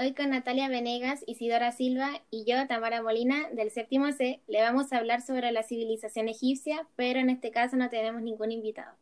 Hoy con Natalia Venegas, Isidora Silva y yo, Tamara Molina, del séptimo C, le vamos a hablar sobre la civilización egipcia, pero en este caso no tenemos ningún invitado.